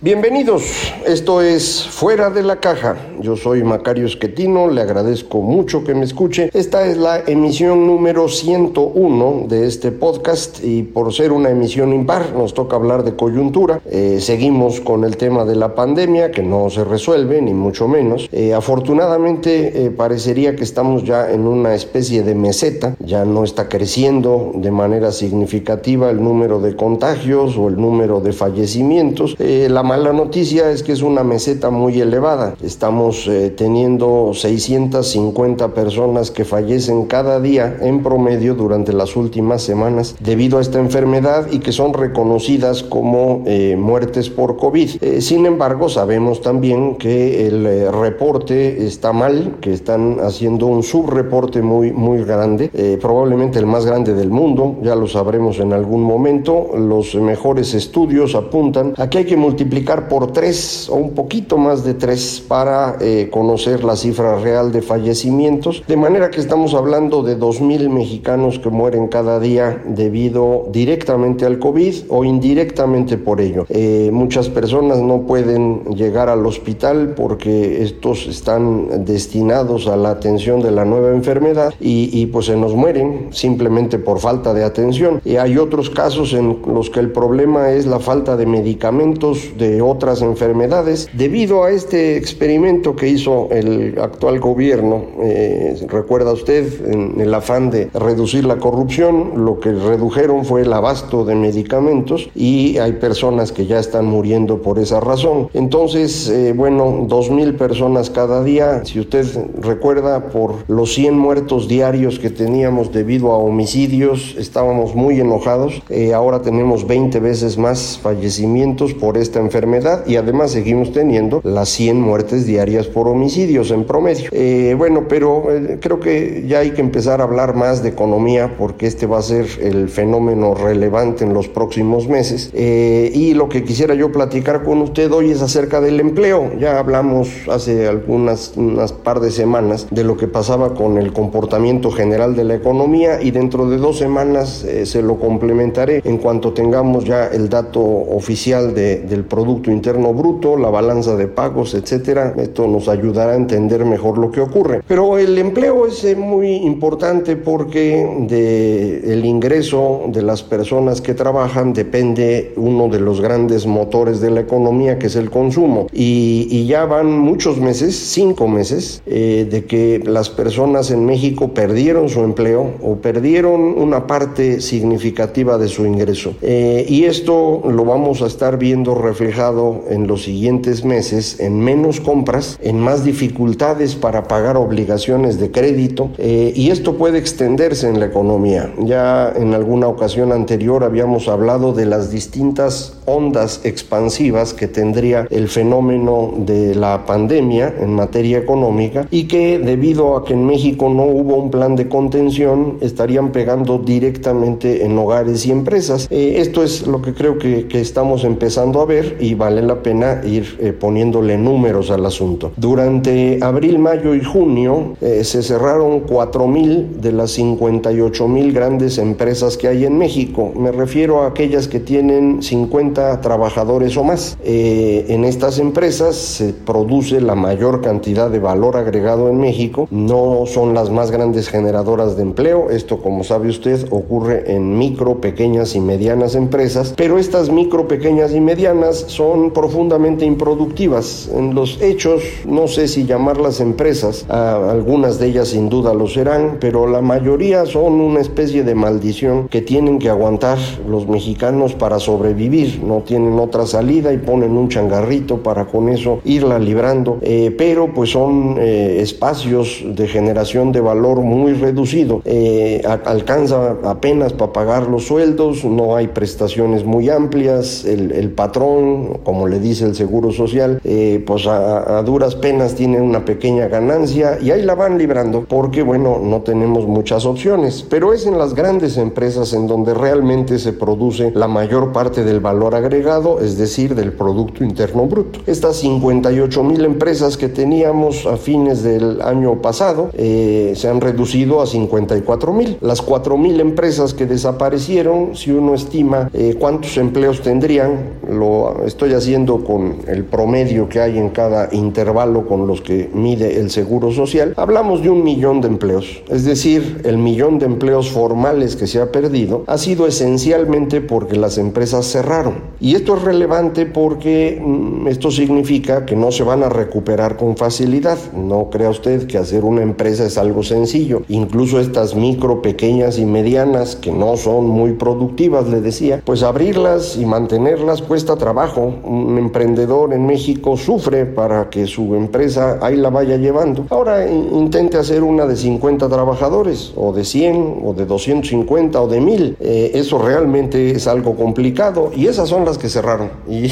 Bienvenidos, esto es Fuera de la Caja. Yo soy Macario Esquetino, le agradezco mucho que me escuche. Esta es la emisión número 101 de este podcast y por ser una emisión impar nos toca hablar de coyuntura. Eh, seguimos con el tema de la pandemia que no se resuelve, ni mucho menos. Eh, afortunadamente eh, parecería que estamos ya en una especie de meseta, ya no está creciendo de manera significativa el número de contagios o el número de fallecimientos. la mala noticia es que es una meseta muy elevada. Estamos eh, teniendo 650 personas que fallecen cada día en promedio durante las últimas semanas debido a esta enfermedad y que son reconocidas como eh, muertes por COVID. Eh, sin embargo, sabemos también que el reporte está mal, que están haciendo un subreporte muy, muy grande, probablemente el más grande del mundo, ya lo sabremos en algún momento. Los mejores estudios apuntan a que hay que multiplicar por tres o un poquito más de tres para eh, conocer la cifra real de fallecimientos, de manera que estamos hablando de 2.000 mexicanos que mueren cada día debido directamente al COVID o indirectamente por ello. Eh, muchas personas no pueden llegar al hospital porque estos están destinados a la atención de la nueva enfermedad y, pues se nos mueren simplemente por falta de atención. Y hay otros casos en los que el problema es la falta de medicamentos, de otras enfermedades. Debido a este experimento que hizo el actual gobierno, eh, recuerda usted, en el afán de reducir la corrupción, lo que redujeron fue el abasto de medicamentos y hay personas que ya están muriendo por esa razón. Entonces, eh, bueno, dos mil personas cada día, si usted recuerda, por los 100 muertos diarios que teníamos debido a homicidios, estábamos muy enojados. Eh, ahora tenemos 20 veces más fallecimientos por esta enfermedad enfermedad y además seguimos teniendo las 100 muertes diarias por homicidios en promedio. Eh, bueno, pero eh, creo que ya hay que empezar a hablar más de economía porque este va a ser el fenómeno relevante en los próximos meses. Eh, y lo que quisiera yo platicar con usted hoy es acerca del empleo. Ya hablamos hace algunas unas par de semanas de lo que pasaba con el comportamiento general de la economía y dentro de dos semanas se lo complementaré en cuanto tengamos ya el dato oficial de, del producto Producto Interno Bruto, la balanza de pagos, etcétera. Esto nos ayudará a entender mejor lo que ocurre. Pero el empleo es eh, muy importante porque de el ingreso de las personas que trabajan depende uno de los grandes motores de la economía, que es el consumo. Y, ya van muchos meses, cinco meses, eh, de que las personas en México perdieron su empleo o perdieron una parte significativa de su ingreso. Eh, y esto lo vamos a estar viendo reflejado en los siguientes meses en menos compras, en más dificultades para pagar obligaciones de crédito eh, y esto puede extenderse en la economía. Ya en alguna ocasión anterior habíamos hablado de las distintas ondas expansivas que tendría el fenómeno de la pandemia en materia económica y que debido a que en México no hubo un plan de contención estarían pegando directamente en hogares y empresas. Eh, esto es lo que creo que, que estamos empezando a ver y vale la pena ir eh, poniéndole números al asunto. Durante abril, mayo y junio eh, se cerraron 4.000 de las 58.000 grandes empresas que hay en México. Me refiero a aquellas que tienen 50 trabajadores o más. Eh, en estas empresas se produce la mayor cantidad de valor agregado en México. No son las más grandes generadoras de empleo. Esto, como sabe usted, ocurre en micro, pequeñas y medianas empresas. Pero estas micro, pequeñas y medianas son profundamente improductivas. En los hechos, no sé si llamarlas empresas, algunas de ellas sin duda lo serán, pero la mayoría son una especie de maldición que tienen que aguantar los mexicanos para sobrevivir. No tienen otra salida y ponen un changarrito para con eso irla librando. Eh, pero pues son eh, espacios de generación de valor muy reducido. Eh, alcanza apenas para pagar los sueldos, no hay prestaciones muy amplias, el, patrón, como le dice el Seguro Social, eh, pues a, duras penas tiene una pequeña ganancia y ahí la van librando porque, bueno, no tenemos muchas opciones, pero es en las grandes empresas en donde realmente se produce la mayor parte del valor agregado, es decir, del Producto Interno Bruto. Estas 58 mil empresas que teníamos a fines del año pasado eh, se han reducido a 54 mil. Las 4 mil empresas que desaparecieron, si uno estima eh, cuántos empleos tendrían, lo estoy haciendo con el promedio que hay en cada intervalo con los que mide el Seguro Social, hablamos de un millón de empleos. Es decir, el millón de empleos formales que se ha perdido ha sido esencialmente porque las empresas cerraron. Y esto es relevante porque mm, esto significa que no se van a recuperar con facilidad. No crea usted que hacer una empresa es algo sencillo. Incluso estas micro, pequeñas y medianas que no son muy productivas, le decía, pues abrirlas y mantenerlas cuesta trabajo. Un emprendedor en México sufre para que su empresa ahí la vaya llevando. Ahora intente hacer una de 50 trabajadores o de 100 o de 250 o de 1000. Eh, eso realmente es algo complicado y esas son las que cerraron. Y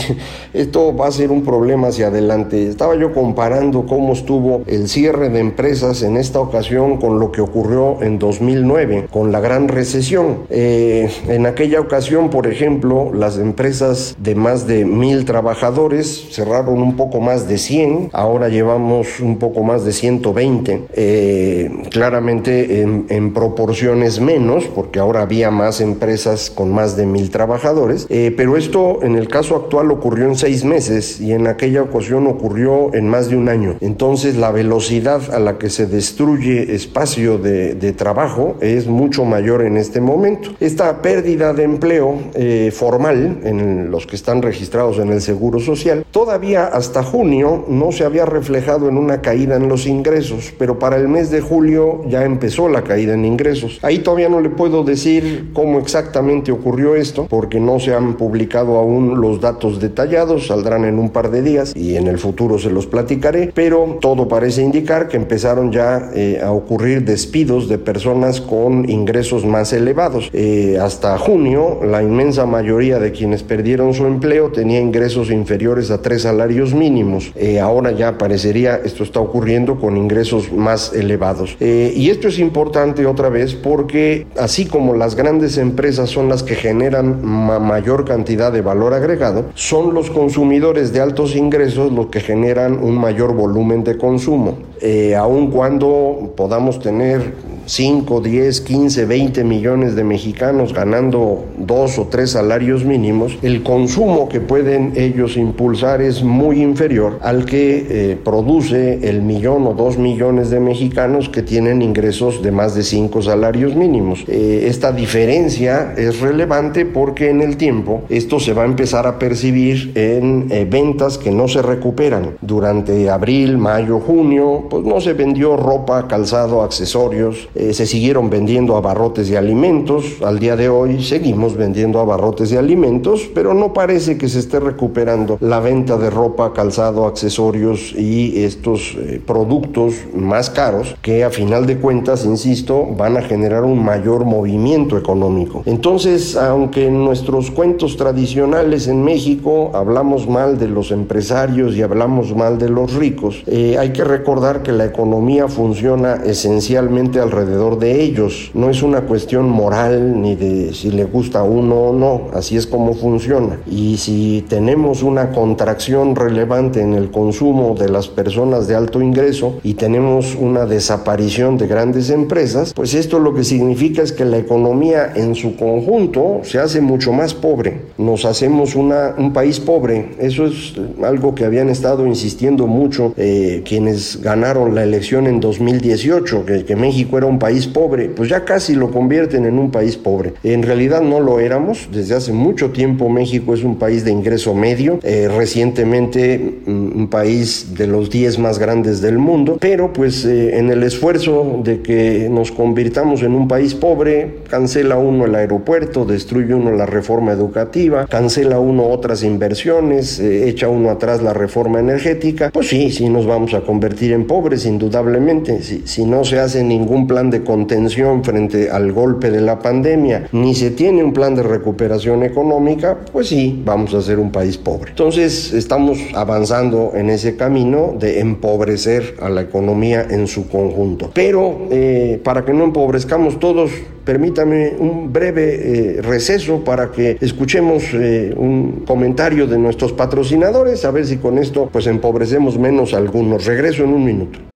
esto va a ser un problema hacia adelante. Estaba yo comparando cómo estuvo el cierre de empresas en esta ocasión con lo que ocurrió en 2009, con la gran recesión. Eh, en aquella ocasión, por ejemplo, las empresas de más de mil trabajadores cerraron un poco más de 100, ahora llevamos un poco más de 120, eh, claramente en, proporciones menos, porque ahora había más empresas con más de mil trabajadores, eh, pero esto en el caso actual ocurrió en seis meses y en aquella ocasión ocurrió en más de un año. Entonces la velocidad a la que se destruye espacio de, trabajo es mucho mayor en este momento. Esta pérdida de empleo eh, formal en los que están registrados en el Seguro Social todavía hasta junio no se había reflejado en una caída en los ingresos, pero para el mes de julio ya empezó la caída en ingresos. Ahí todavía no le puedo decir cómo exactamente ocurrió esto porque no se han publicado aún los datos detallados, saldrán en un par de días y en el futuro se los platicaré, pero todo parece indicar que empezaron ya eh, a ocurrir despidos de personas con ingresos más elevados. Eh, hasta junio, la inmensa mayoría de quienes perdieron su empleo ingresos inferiores a tres salarios mínimos. Eh, ahora ya parecería esto está ocurriendo con ingresos más elevados. y esto es importante otra vez porque así como las grandes empresas son las que generan mayor cantidad de valor agregado, son los consumidores de altos ingresos los que generan un mayor volumen de consumo. Eh, aun cuando podamos tener 5, 10, 15, 20 millones de mexicanos ganando dos o tres salarios mínimos, el consumo que pueden ellos impulsar es muy inferior al que eh, produce el millón o dos millones de mexicanos que tienen ingresos de más de cinco salarios mínimos. Eh, esta diferencia es relevante porque en el tiempo esto se va a empezar a percibir en eh, ventas que no se recuperan. Durante abril, mayo, junio, pues no se vendió ropa, calzado, accesorios, eh, se siguieron vendiendo abarrotes de alimentos. Al día de hoy seguimos vendiendo abarrotes de alimentos, pero no parece que se esté recuperando la venta de ropa, calzado, accesorios y estos eh, productos más caros que a final de cuentas, insisto, van a generar un mayor movimiento económico. Entonces, aunque en nuestros cuentos tradicionales en México hablamos mal de los empresarios y hablamos mal de los ricos, eh, hay que recordar que la economía funciona esencialmente alrededor de ellos. No es una cuestión moral ni de si le gusta a uno o no, así es como funciona. Y si tenemos una contracción relevante en el consumo de las personas de alto ingreso y tenemos una desaparición de grandes empresas, pues esto lo que significa es que la economía en su conjunto se hace mucho más pobre. Nos hacemos una, un país pobre. Eso es algo que habían estado insistiendo mucho eh, quienes ganaron la elección en 2018, que, que México era un un país pobre, pues ya casi lo convierten en un país pobre. En realidad no lo éramos, desde hace mucho tiempo México es un país de ingreso medio, eh, recientemente mm, un país de los 10 más grandes del mundo, pero pues eh, en el esfuerzo de que nos convirtamos en un país pobre, cancela uno el aeropuerto, destruye uno la reforma educativa, cancela uno otras inversiones, eh, echa uno atrás la reforma energética, pues sí, sí nos vamos a convertir en pobres indudablemente, si, si no se hace ningún de contención frente al golpe de la pandemia, ni se tiene un plan de recuperación económica, pues sí, vamos a ser un país pobre. Entonces estamos avanzando en ese camino de empobrecer a la economía en su conjunto. Pero eh, para que no empobrezcamos todos, permítame un breve eh, receso para que escuchemos eh, un comentario de nuestros patrocinadores, a ver si con esto pues empobrecemos menos algunos. Regreso en un minuto.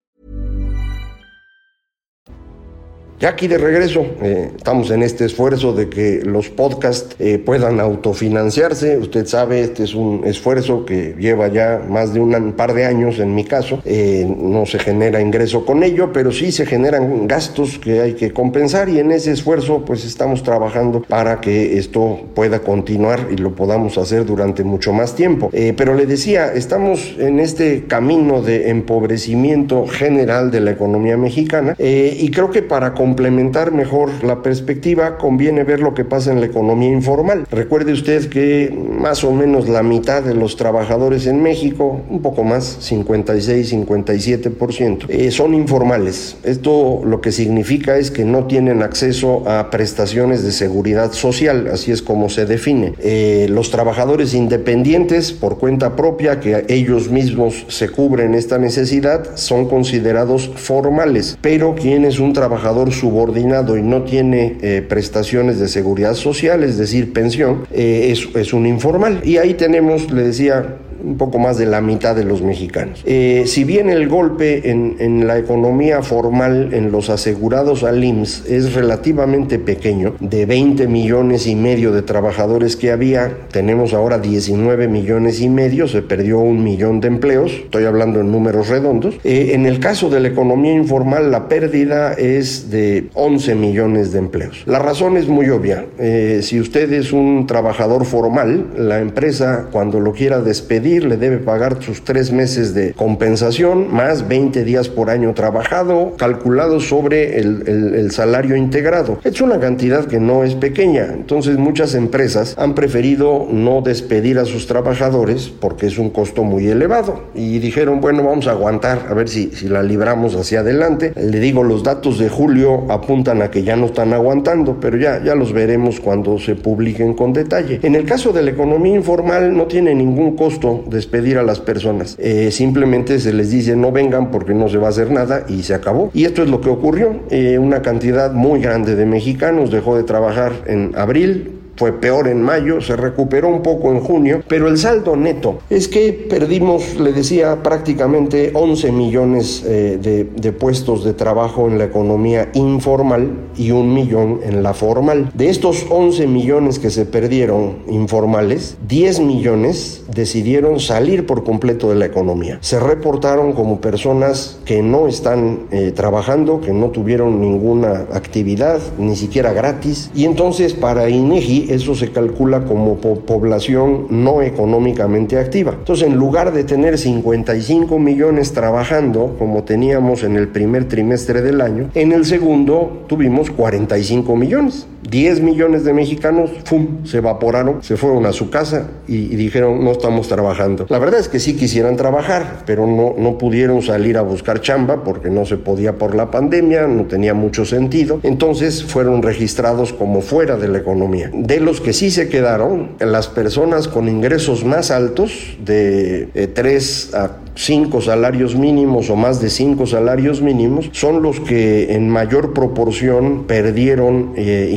Ya aquí de regreso, eh, estamos en este esfuerzo de que los podcasts eh, puedan autofinanciarse. Usted sabe, este es un esfuerzo que lleva ya más de un par de años en mi caso. Eh, no se genera ingreso con ello, pero sí se generan gastos que hay que compensar y en ese esfuerzo pues estamos trabajando para que esto pueda continuar y lo podamos hacer durante mucho más tiempo. pero le decía, estamos en este camino de empobrecimiento general de la economía mexicana y creo que para complementar mejor la perspectiva, conviene ver lo que pasa en la economía informal. Recuerde usted que más o menos la mitad de los trabajadores en México, un poco más, 56, 57%, eh, son informales. Esto lo que significa es que no tienen acceso a prestaciones de seguridad social, así es como se define. Eh, los trabajadores independientes, por cuenta propia, que ellos mismos se cubren esta necesidad, son considerados formales, pero quien es un trabajador subordinado y no tiene eh, prestaciones de seguridad social, es decir, pensión, eh, es, es un informal. Y ahí tenemos, le decía, un poco más de la mitad de los mexicanos. Eh, si bien el golpe en, en, la economía formal en los asegurados al IMSS es relativamente pequeño, de 20 millones y medio de trabajadores que había, tenemos ahora 19 millones y medio, se perdió un millón de empleos, estoy hablando en números redondos. Eh, en el caso de la economía informal, la pérdida es de 11 millones de empleos. La razón es muy obvia. Eh, si usted es un trabajador formal, la empresa cuando lo quiera despedir, le debe pagar sus tres meses de compensación más 20 días por año trabajado, calculado sobre el, salario integrado. Es una cantidad que no es pequeña, entonces muchas empresas han preferido no despedir a sus trabajadores porque es un costo muy elevado y dijeron, bueno, vamos a aguantar a ver si, si la libramos hacia adelante. Le digo, los datos de julio apuntan a que ya no están aguantando, pero ya, ya los veremos cuando se publiquen con detalle. En el caso de la economía informal no tiene ningún costo despedir a las personas. Eh, simplemente se les dice no vengan porque no se va a hacer nada y se acabó. Y esto es lo que ocurrió. Eh, una cantidad muy grande de mexicanos dejó de trabajar en abril, fue peor en mayo, se recuperó un poco en junio, pero el saldo neto es que perdimos, le decía, prácticamente 11 millones eh, de, puestos de trabajo en la economía informal y un millón en la formal. De estos 11 millones que se perdieron informales, 10 millones decidieron salir por completo de la economía. Se reportaron como personas que no están eh, trabajando, que no tuvieron ninguna actividad, ni siquiera gratis, y entonces para INEGI eso se calcula como población no económicamente activa. Entonces, en lugar de tener 55 millones trabajando, como teníamos en el primer trimestre del año, en el segundo tuvimos 45 millones. 10 millones de mexicanos, ¡fum!, se evaporaron, se fueron a su casa y, dijeron, no estamos trabajando. La verdad es que sí quisieran trabajar, pero no, no pudieron salir a buscar chamba porque no se podía por la pandemia, no tenía mucho sentido. Entonces fueron registrados como fuera de la economía De los que sí se quedaron, las personas con ingresos más altos, de 3 eh, a 5 salarios mínimos o más de 5 salarios mínimos, son los que en mayor proporción perdieron eh,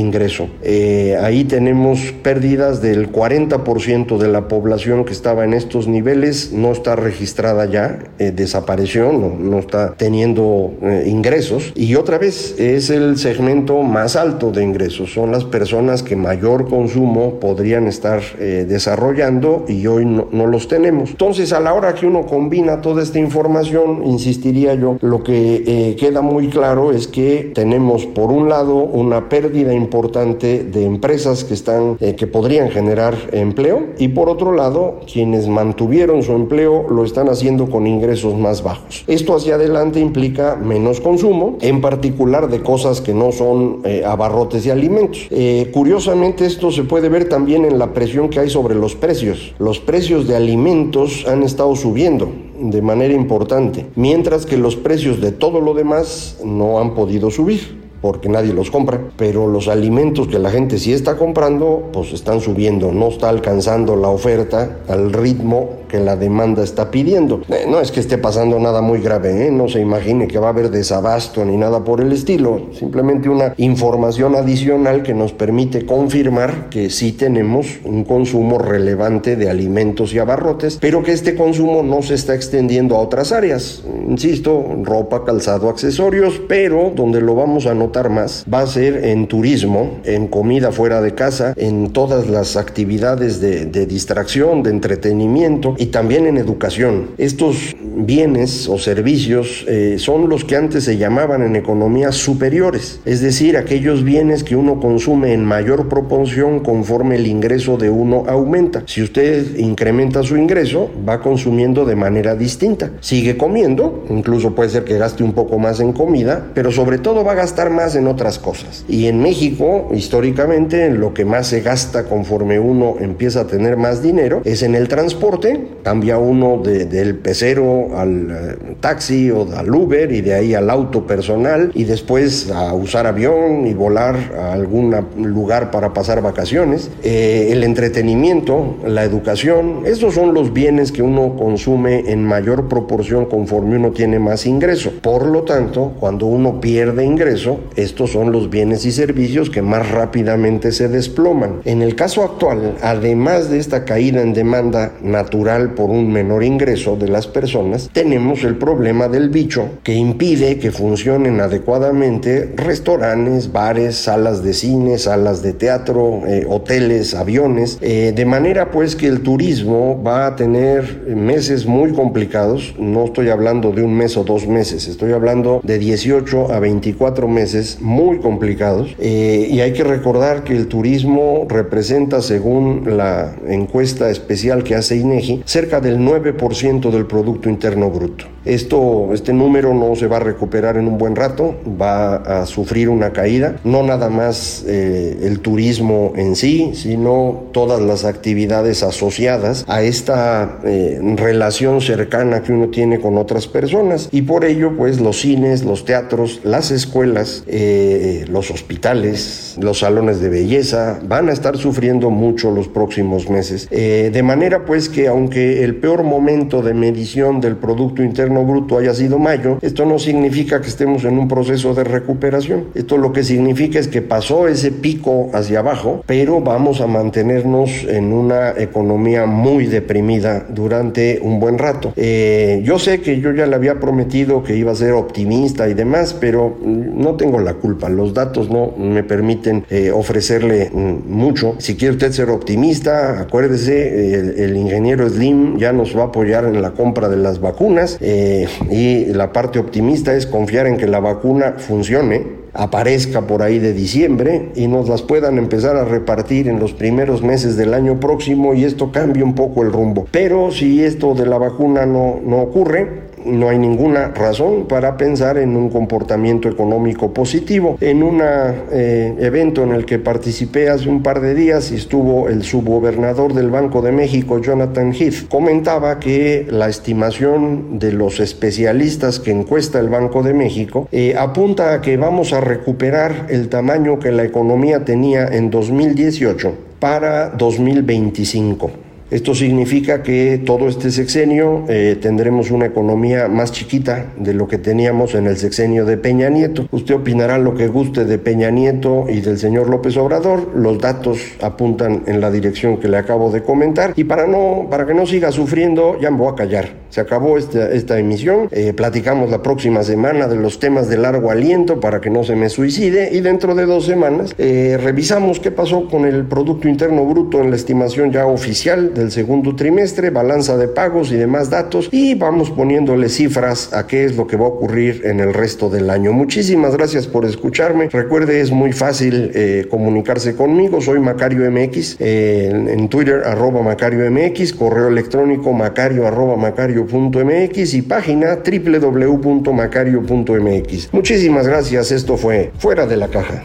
Eh, ahí tenemos pérdidas del 40% de la población que estaba en estos niveles, no está registrada ya, desapareció, no, no, está teniendo ingresos. Y otra vez es el segmento más alto de ingresos, son las personas que mayor consumo podrían estar desarrollando y hoy no, no los tenemos. Entonces, a la hora que uno combina toda esta información, insistiría yo, lo que eh, queda muy claro es que tenemos por un lado una pérdida importante de empresas que están eh, que podrían generar empleo y por otro lado quienes mantuvieron su empleo lo están haciendo con ingresos más bajos. Esto hacia adelante implica menos consumo, en particular de cosas que no son eh, abarrotes de alimentos. curiosamente esto se puede ver también en la presión que hay sobre los precios. Los precios de alimentos han estado subiendo de manera importante, mientras que los precios de todo lo demás no han podido subir porque nadie los compra, pero los alimentos que la gente sí está comprando, pues están subiendo, no está alcanzando la oferta al ritmo que la demanda está pidiendo. Eh, no es que esté pasando nada muy grave, ¿eh? no se imagine que va a haber desabasto ni nada por el estilo, simplemente una información adicional que nos permite confirmar que sí tenemos un consumo relevante de alimentos y abarrotes, pero que este consumo no se está extendiendo a otras áreas, insisto, ropa, calzado, accesorios, pero donde lo vamos a notar más va a ser en turismo, en comida fuera de casa, en todas las actividades de, distracción, de entretenimiento y también en educación. Estos bienes o servicios eh, son los que antes se llamaban en economías superiores, es decir, aquellos bienes que uno consume en mayor proporción conforme el ingreso de uno aumenta. Si usted incrementa su ingreso, va consumiendo de manera distinta. Sigue comiendo, incluso puede ser que gaste un poco más en comida, pero sobre todo va a gastar más en otras cosas. Y en México, históricamente, lo que más se gasta conforme uno empieza a tener más dinero es en el transporte. Cambia uno del pecero al eh, taxi o al Uber y de ahí al auto personal y después a usar avión y volar a algún lugar para pasar vacaciones. Eh, el entretenimiento, la educación, esos son los bienes que uno consume en mayor proporción conforme uno tiene más ingreso. Por lo tanto, cuando uno pierde ingreso, estos son los bienes y servicios que más rápidamente se desploman. En el caso actual, además de esta caída en demanda natural por un menor ingreso de las personas, tenemos el problema del bicho que impide que funcionen adecuadamente restaurantes, bares, salas de cine, salas de teatro, eh, hoteles, aviones, eh, de manera pues que el turismo va a tener meses muy complicados, no estoy hablando de un mes o dos meses, estoy hablando de 18 a 24 meses muy complicados. Eh, y hay que recordar que el turismo representa, según la encuesta especial que hace INEGI, cerca del 9% del Producto Interno Bruto. Esto, este número no se va a recuperar en un buen rato, va a sufrir una caída, no nada más eh, el turismo en sí, sino todas las actividades asociadas a esta eh, relación cercana que uno tiene con otras personas y por ello pues los cines, los teatros, las escuelas, eh, los hospitales, los salones de belleza van a estar sufriendo mucho los próximos meses. de manera pues que aunque el peor momento de medición del Producto Interno Bruto haya sido mayo, esto no significa que estemos en un proceso de recuperación. Esto lo que significa es que pasó ese pico hacia abajo, pero vamos a mantenernos en una economía muy deprimida durante un buen rato. Eh, yo sé que yo ya le había prometido que iba a ser optimista y demás, pero no tengo la culpa. Los datos no me permiten eh, ofrecerle mm, mucho. Si quiere usted ser optimista, acuérdese, el, el, ingeniero Slim ya nos va a apoyar en la compra de las vacunas. Eh, y la parte optimista es confiar en que la vacuna funcione, aparezca por ahí de diciembre y nos las puedan empezar a repartir en los primeros meses del año próximo y esto cambie un poco el rumbo. Pero si esto de la vacuna no, no ocurre, no hay ninguna razón para pensar en un comportamiento económico positivo. En un eh, evento en el que participé hace un par de días y estuvo el subgobernador del Banco de México, Jonathan Heath, comentaba que la estimación de los especialistas que encuesta el Banco de México eh, apunta a que vamos a recuperar el tamaño que la economía tenía en 2018 para 2025. Esto significa que todo este sexenio eh, tendremos una economía más chiquita de lo que teníamos en el sexenio de Peña Nieto. Usted opinará lo que guste de Peña Nieto y del señor López Obrador. Los datos apuntan en la dirección que le acabo de comentar. Y para, no, para que no siga sufriendo, ya me voy a callar. Se acabó esta, esta emisión. Eh, platicamos la próxima semana de los temas de largo aliento para que no se me suicide. Y dentro de dos semanas eh, revisamos qué pasó con el Producto Interno Bruto en la estimación ya oficial del segundo trimestre, balanza de pagos y demás datos y vamos poniéndole cifras a qué es lo que va a ocurrir en el resto del año. Muchísimas gracias por escucharme. Recuerde, es muy fácil eh, comunicarse conmigo. Soy Macario MX eh, en, Twitter, arroba Macario MX, correo electrónico macario arroba macario.mx y página www.macario.mx. Muchísimas gracias. Esto fue Fuera de la Caja.